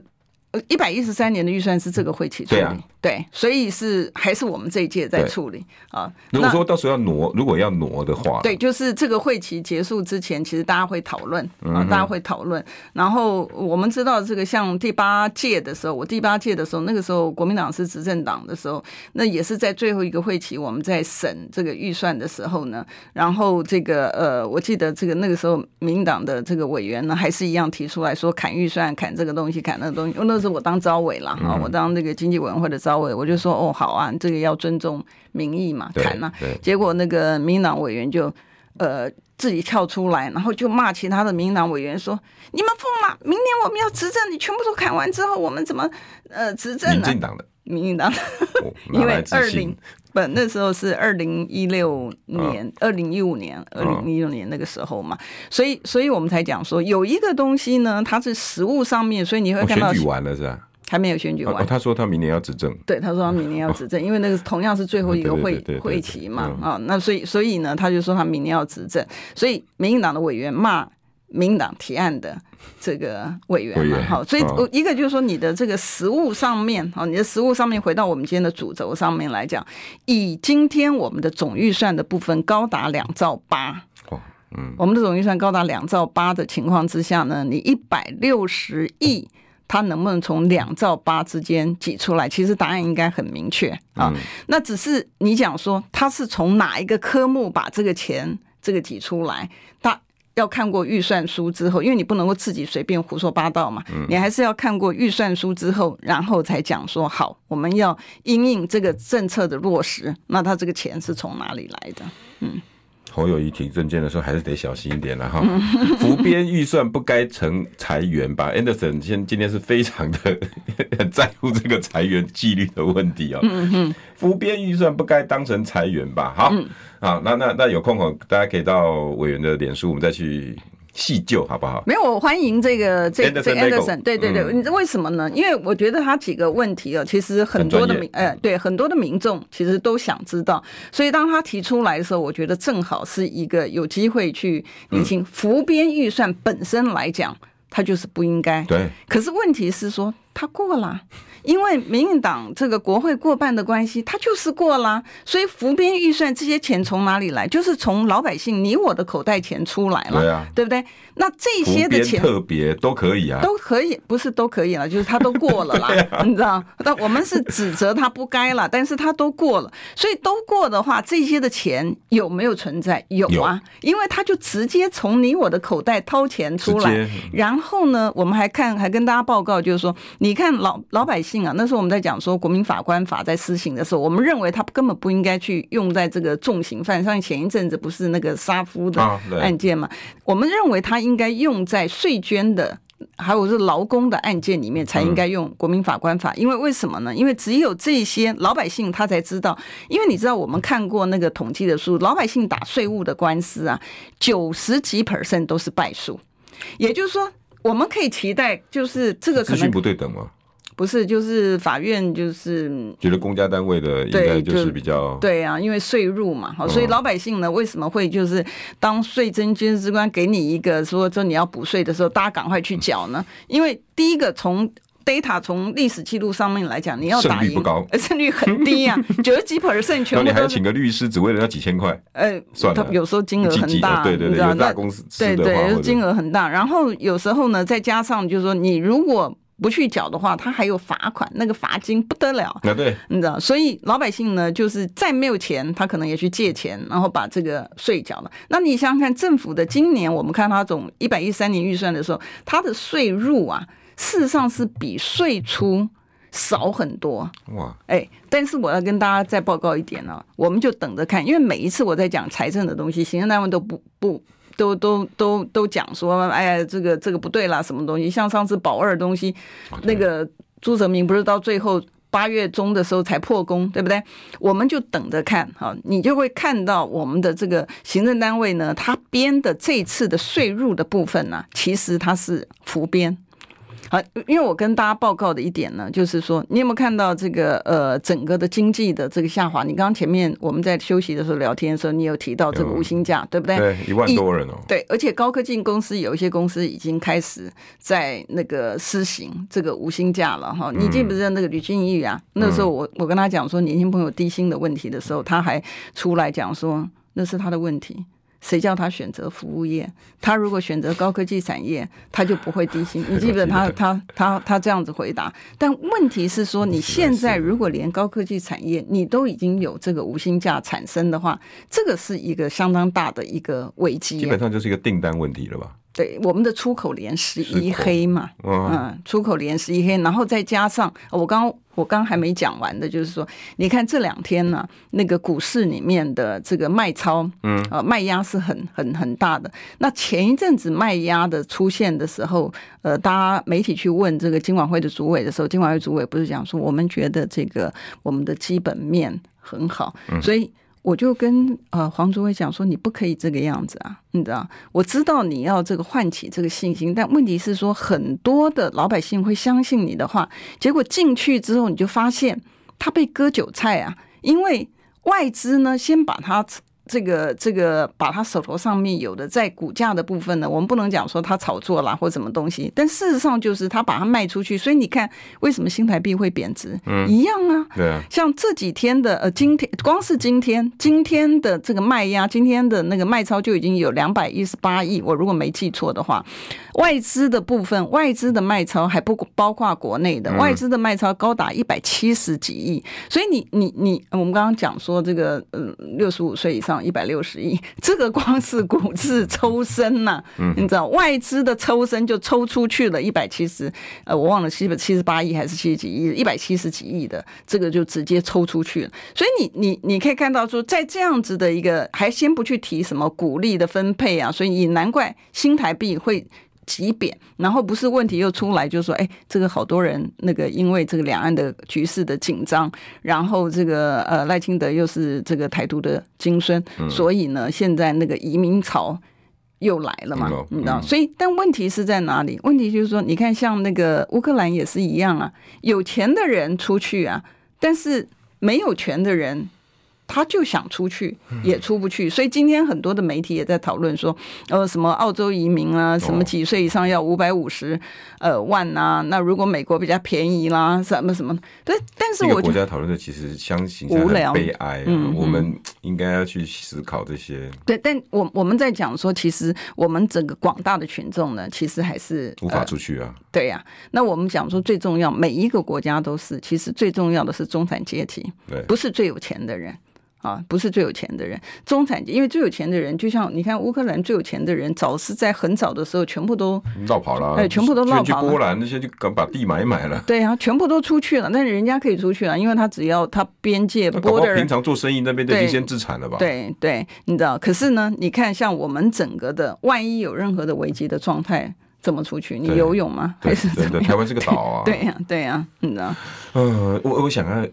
呃，一百一十三年的预算是这个会期处理，对啊，对，所以是还是我们这一届在处理啊。如果说到时候要挪，如果要挪的话，对，就是这个会期结束之前，其实大家会讨论啊，大家会讨论。然后我们知道这个像第八届的时候，我第八届的时候，那个时候国民党是执政党的时候，那也是在最后一个会期，我们在审这个预算的时候呢，然后这个呃，我记得这个那个时候民进党的这个委员呢，还是一样提出来说砍预算，砍这个东西，砍那个东西，那是我当招委了哈，我当那个经济委员会的招委，我就说哦好啊，这个要尊重民意嘛，谈呐。结果那个民进党委员就呃自己跳出来，然后就骂其他的民进党委员说：“你们疯了！明年我们要执政，你全部都砍完之后，我们怎么呃执政呢？”民进党的，民进党的，因为二零不那时候是二零一六年、二零一五年、二零一六年那个时候嘛，所以所以我们才讲说有一个东西呢，它是实物上面，所以你会看到选举完了是吧？还没有选举完。他说他明年要执政。对，他说他明年要执政，因为那个同样是最后一个会会期嘛啊，那所以所以呢，他就说他明年要执政，所以民进党的委员骂民进党提案的。这个委员嘛，好，所以我一个就是说，你的这个实物上面，好，你的实物上面，回到我们今天的主轴上面来讲，以今天我们的总预算的部分高达两兆八，嗯，我们的总预算高达两兆八的情况之下呢，你一百六十亿，它能不能从两兆八之间挤出来？其实答案应该很明确啊，那只是你讲说，它是从哪一个科目把这个钱这个挤出来，它。要看过预算书之后，因为你不能够自己随便胡说八道嘛，你还是要看过预算书之后，然后才讲说好，我们要因应这个政策的落实，那他这个钱是从哪里来的？嗯。侯友谊提政见的时候，还是得小心一点了哈。浮编预算不该成裁员吧？Anderson 今今天是非常的很 在乎这个裁员纪律的问题哦。浮编预算不该当成裁员吧？好，好，那那那有空哦，大家可以到委员的脸书，我们再去。细究好不好？没有，我欢迎这个这这 Anderson，对对对，你知为什么呢？因为我觉得他几个问题啊，其实很多的民，呃，对很多的民众其实都想知道，所以当他提出来的时候，我觉得正好是一个有机会去理清浮编预算本身来讲，它就是不应该。对，可是问题是说他过了。因为民进党这个国会过半的关系，他就是过啦，所以浮编预算这些钱从哪里来？就是从老百姓你我的口袋钱出来了，对啊，对不对？那这些的钱特别都可以啊，都可以，不是都可以了，就是他都过了啦，啊、你知道？那我们是指责他不该了，但是他都过了，所以都过的话，这些的钱有没有存在？有啊，有因为他就直接从你我的口袋掏钱出来，然后呢，我们还看还跟大家报告，就是说，你看老老百姓。啊，那时候我们在讲说国民法官法在施行的时候，我们认为他根本不应该去用在这个重刑犯，像前一阵子不是那个杀夫的案件嘛？我们认为他应应该用在税捐的，还有是劳工的案件里面才应该用国民法官法，因为为什么呢？因为只有这些老百姓他才知道，因为你知道我们看过那个统计的书，老百姓打税务的官司啊，九十几 percent 都是败诉，也就是说，我们可以期待，就是这个可能不对等吗？不是，就是法院就是觉得公家单位的应该就是比较对啊，因为税入嘛，好，所以老百姓呢，为什么会就是当税征军事官给你一个说说你要补税的时候，大家赶快去缴呢？因为第一个从 data 从历史记录上面来讲，你要打赢胜率不高，胜率很低啊，九十几 percent 全部都。你还要请个律师，只为了那几千块？呃，算了，有时候金额很大，对对对，有大公司对对，金额很大。然后有时候呢，再加上就是说，你如果不去缴的话，他还有罚款，那个罚金不得了。啊，对，你知道，所以老百姓呢，就是再没有钱，他可能也去借钱，然后把这个税缴了。那你想想看，政府的今年我们看他总一百一十三年预算的时候，他的税入啊，事实上是比税出少很多。哇，哎，但是我要跟大家再报告一点呢，我们就等着看，因为每一次我在讲财政的东西，行政单位都不不。都都都都讲说，哎呀，这个这个不对啦，什么东西？像上次保二东西，那个朱泽明不是到最后八月中的时候才破功，对不对？我们就等着看哈，你就会看到我们的这个行政单位呢，他编的这次的税入的部分呢，其实它是浮编。好，因为我跟大家报告的一点呢，就是说，你有没有看到这个呃，整个的经济的这个下滑？你刚刚前面我们在休息的时候聊天的时候，你有提到这个无薪假，对不对？对，一万多人哦。对，而且高科技公司有一些公司已经开始在那个施行这个无薪假了哈。你记不记得那个吕俊义啊？那时候我我跟他讲说年轻朋友低薪的问题的时候，他还出来讲说那是他的问题。谁叫他选择服务业？他如果选择高科技产业，他就不会低薪。你记得他他他他这样子回答。但问题是说，你现在如果连高科技产业你都已经有这个无薪假产生的话，这个是一个相当大的一个危机。基本上就是一个订单问题了吧？对，我们的出口连十一黑嘛，嗯，出口连十一黑，然后再加上我刚我刚还没讲完的，就是说，你看这两天呢，那个股市里面的这个卖超，嗯，呃，卖压是很很很大的。那前一阵子卖压的出现的时候，呃，大家媒体去问这个金管会的主委的时候，金管会主委不是讲说，我们觉得这个我们的基本面很好，所以。我就跟呃黄竹辉讲说，你不可以这个样子啊，你知道？我知道你要这个唤起这个信心，但问题是说，很多的老百姓会相信你的话，结果进去之后，你就发现他被割韭菜啊，因为外资呢先把他。这个这个把他手头上面有的在股价的部分呢，我们不能讲说他炒作啦或什么东西，但事实上就是他把它卖出去，所以你看为什么新台币会贬值？嗯，一样啊，对啊，像这几天的呃，今天光是今天今天的这个卖压，今天的那个卖超就已经有两百一十八亿，我如果没记错的话，外资的部分外资的卖超还不包括国内的外资的卖超高达一百七十几亿，所以你你你我们刚刚讲说这个嗯六十五岁以上。上一百六十亿，这个光是股市抽身呐、啊，你知道外资的抽身就抽出去了一百七十，呃，我忘了七百七十八亿还是七十几亿，一百七十几亿的这个就直接抽出去了。所以你你你可以看到说，在这样子的一个，还先不去提什么股利的分配啊，所以也难怪新台币会。急贬，然后不是问题又出来，就说哎，这个好多人那个因为这个两岸的局势的紧张，然后这个呃赖清德又是这个台独的金孙，嗯、所以呢现在那个移民潮又来了嘛，嗯、你知道？所以但问题是在哪里？问题就是说，你看像那个乌克兰也是一样啊，有钱的人出去啊，但是没有权的人。他就想出去，也出不去，所以今天很多的媒体也在讨论说，呃，什么澳洲移民啊，什么几岁以上要五百五十呃万啊？那如果美国比较便宜啦，什么什么？对，但是我国家讨论的其实相形无聊，悲哀。嗯，我们应该要去思考这些。对，但我我们在讲说，其实我们整个广大的群众呢，其实还是无法出去啊。对呀，那我们讲说最重要，每一个国家都是，其实最重要的是中产阶级，对，不是最有钱的人。啊，不是最有钱的人，中产阶，因为最有钱的人，就像你看乌克兰最有钱的人，早是在很早的时候全部都绕跑了，哎，全部都绕跑波兰那些就敢把地买买了。对啊，全部都出去了，但是人家可以出去了，因为他只要他边界波的人，平常做生意那边都已经先自产了吧？对对，你知道？可是呢，你看像我们整个的，万一有任何的危机的状态，怎么出去？你游泳吗？还是怎么样？对，台湾是个岛啊。对呀，对呀，你知道？嗯，我我想要。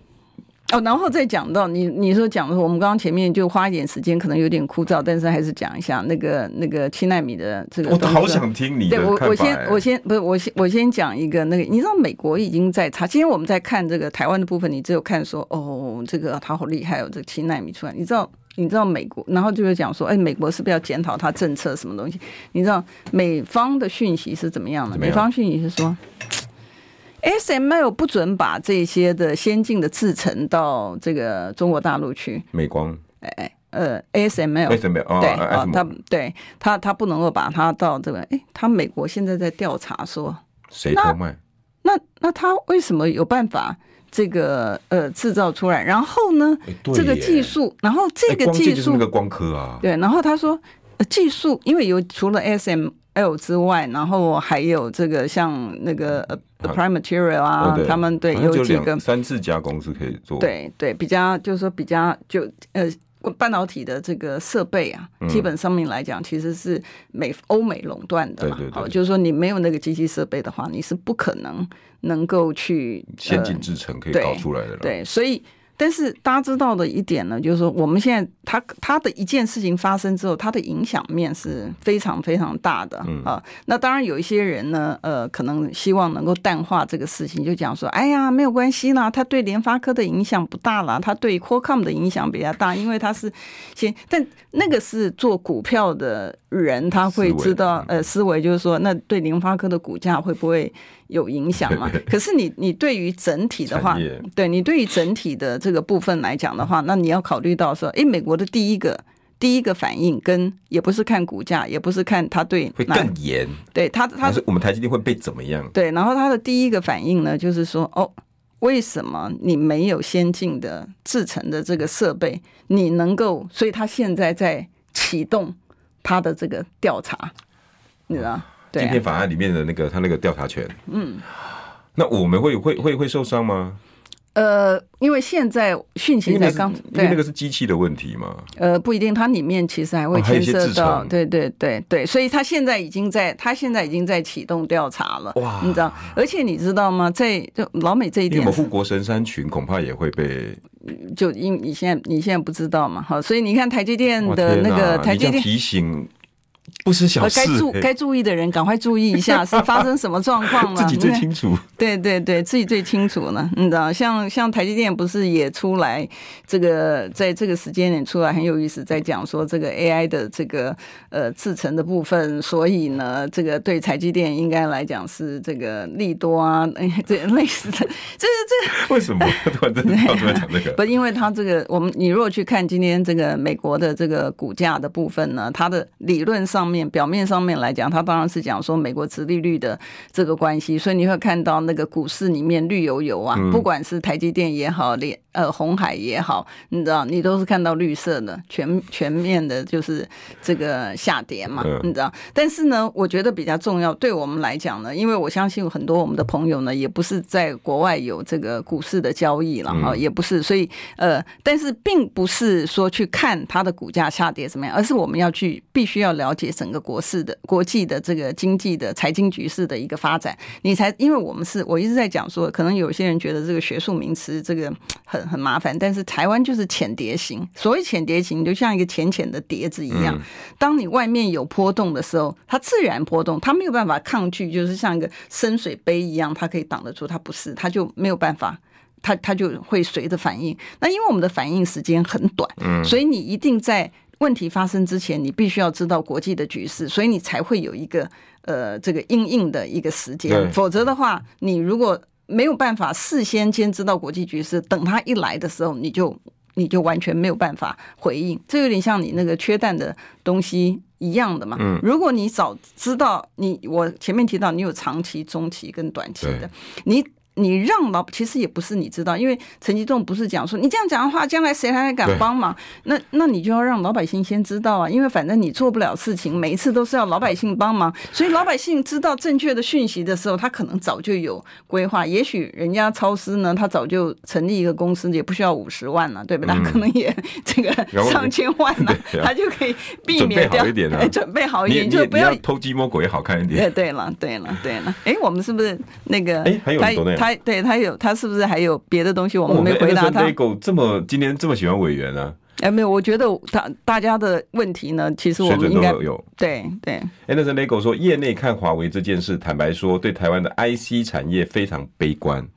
哦，然后再讲到你，你说讲的，我们刚刚前面就花一点时间，可能有点枯燥，但是还是讲一下那个那个七纳米的这个。我好想听你的。对，我我先我先不是我先我先讲一个那个，你知道美国已经在查，今天我们在看这个台湾的部分，你只有看说哦，这个他好厉害哦，这个七纳米出来，你知道你知道美国，然后就是讲说，哎，美国是不是要检讨它政策什么东西？你知道美方的讯息是怎么样的？美方讯息是说。ASML 不准把这些的先进的制程到这个中国大陆去。美光，哎哎，呃，ASML，ASML，对啊，他对他他不能够把它到这个，哎，他美国现在在调查说谁偷卖？那那，他为什么有办法这个呃制造出来？然后呢，这个技术，然后这个技术，那个光刻啊，对，然后他说技术，因为有除了 ASM。L 之外，然后还有这个像那个呃 Applied Materials 啊，啊他们对有几个三四家公司可以做，对对，比较就是说比较就呃半导体的这个设备啊，嗯、基本上面来讲，其实是美欧美垄断的嘛，好，就是说你没有那个机器设备的话，你是不可能能够去先进制程可以搞出来的对，所以。但是大家知道的一点呢，就是说我们现在他他的一件事情发生之后，他的影响面是非常非常大的啊。那当然有一些人呢，呃，可能希望能够淡化这个事情，就讲说，哎呀，没有关系啦，他对联发科的影响不大啦，他对 Qualcomm 的影响比较大，因为他是先，但那个是做股票的人，他会知道，呃，思维就是说，那对联发科的股价会不会？有影响嘛？可是你你对于整体的话，对你对于整体的这个部分来讲的话，那你要考虑到说，诶，美国的第一个第一个反应跟也不是看股价，也不是看他对会更严，对他他是我们台积电会被怎么样？对，然后他的第一个反应呢，就是说，哦，为什么你没有先进的制成的这个设备，你能够？所以他现在在启动他的这个调查，你知道？芯片法案里面的那个他那个调查权，嗯，那我们会会会会受伤吗？呃，因为现在讯息才刚，因为那个是机器的问题嘛。呃，不一定，它里面其实还会牵涉到，对对对对，所以他现在已经在，他现在已经在启动调查了。哇，你知道？而且你知道吗？在就老美这一点，我们护国神山群恐怕也会被，就因你现在你现在不知道嘛，好，所以你看台积电的那个台积电提醒。不是小事，该注该注意的人赶快注意一下，是发生什么状况了？自己最清楚。对对对，自己最清楚呢。你知道，像像台积电不是也出来这个在这个时间点出来很有意思，在讲说这个 AI 的这个呃制成的部分，所以呢，这个对台积电应该来讲是这个利多啊，哎，这类似的，这是这为什么突然间跳出来讲这个？不，因为它这个我们你如果去看今天这个美国的这个股价的部分呢，它的理论上面。表面上面来讲，它当然是讲说美国殖利率的这个关系，所以你会看到那个股市里面绿油油啊，不管是台积电也好，联呃红海也好，你知道你都是看到绿色的，全全面的就是这个下跌嘛，你知道。但是呢，我觉得比较重要，对我们来讲呢，因为我相信有很多我们的朋友呢，也不是在国外有这个股市的交易了哈，也不是，所以呃，但是并不是说去看它的股价下跌怎么样，而是我们要去必须要了解整个国市的国际的这个经济的财经局势的一个发展，你才因为我们是我一直在讲说，可能有些人觉得这个学术名词这个很很麻烦，但是台湾就是浅碟型，所谓浅碟型就像一个浅浅的碟子一样，当你外面有波动的时候，它自然波动，它没有办法抗拒，就是像一个深水杯一样，它可以挡得住，它不是，它就没有办法，它它就会随着反应。那因为我们的反应时间很短，所以你一定在问题发生之前，你必须要知道国际的局势，所以你才会有一个呃这个应应的一个时间，否则的话，你如果没有办法事先先知道国际局势，等他一来的时候，你就你就完全没有办法回应。这有点像你那个缺蛋的东西一样的嘛。嗯，如果你早知道你，我前面提到你有长期、中期跟短期的，你。你让老其实也不是你知道，因为陈吉仲不是讲说你这样讲的话，将来谁还敢帮忙？那那你就要让老百姓先知道啊，因为反正你做不了事情，每一次都是要老百姓帮忙，所以老百姓知道正确的讯息的时候，他可能早就有规划。也许人家超市呢，他早就成立一个公司，也不需要五十万了，对不对？他可能也这个 上千万了，他就可以避免掉。准备好一点啊，准备好一点，就不要偷鸡摸狗也好看一点。对对了，对了，对了，哎，我们是不是那个？哎，还有他对他有他是不是还有别的东西我们没回答他？这么今天这么喜欢委员呢？哎，没有，我觉得他大家的问题呢，其实我们应该有对对。Anderson Lego 说，业内看华为这件事，坦白说，对台湾的 IC 产业非常悲观。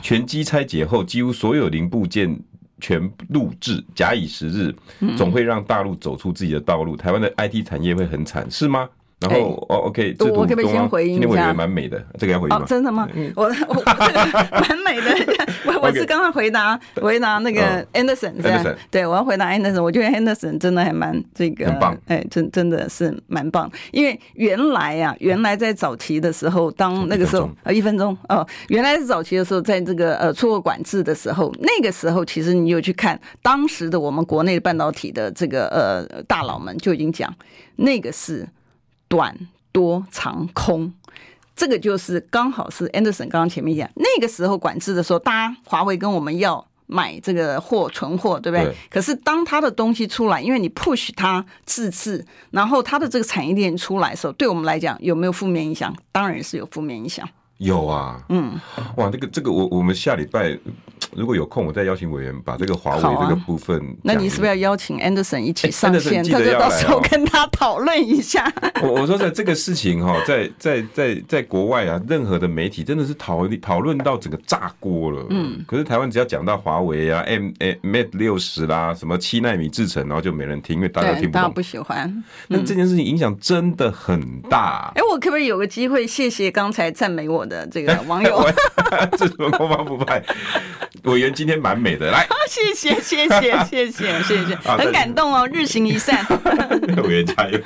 全机拆解后，几乎所有零部件全录制，假以时日，总会让大陆走出自己的道路，台湾的 IT 产业会很惨，是吗？然后哦，OK，我可不可以先回应一下？今天我觉得蛮美的，这个要回应吗？真的吗？我我这个蛮美的，我我是刚刚回答回答那个 Anderson，这样对，我要回答 Anderson，我觉得 Anderson 真的还蛮这个，很棒，哎，真真的是蛮棒，因为原来啊，原来在早期的时候，当那个时候呃一分钟哦，原来是早期的时候，在这个呃出口管制的时候，那个时候其实你有去看当时的我们国内半导体的这个呃大佬们就已经讲，那个是。短多长空，这个就是刚好是 Anderson 刚刚前面讲，那个时候管制的时候，大家华为跟我们要买这个货存货，对不对？对。可是当他的东西出来，因为你 push 他自制，然后他的这个产业链出来的时候，对我们来讲有没有负面影响？当然是有负面影响。有啊，嗯，哇，这个这个我我们下礼拜。如果有空，我再邀请委员把这个华为这个部分、啊。那你是不是要邀请 Anderson 一起上线？他就到时候跟他讨论一下。我我说在这个事情哈，在在在在国外啊，任何的媒体真的是讨论讨论到整个炸锅了。嗯。可是台湾只要讲到华为啊，M M Mate 六十啦，什么七纳米制程，然后就没人听，因为大家听不懂。不喜欢。那这件事情影响真的很大。哎、我可不可以有个机会谢谢刚才赞美我的这个 网友？这什么空方不败？委员今天蛮美的，来，谢谢谢谢谢谢谢谢，很感动哦，日行一善，委员加油。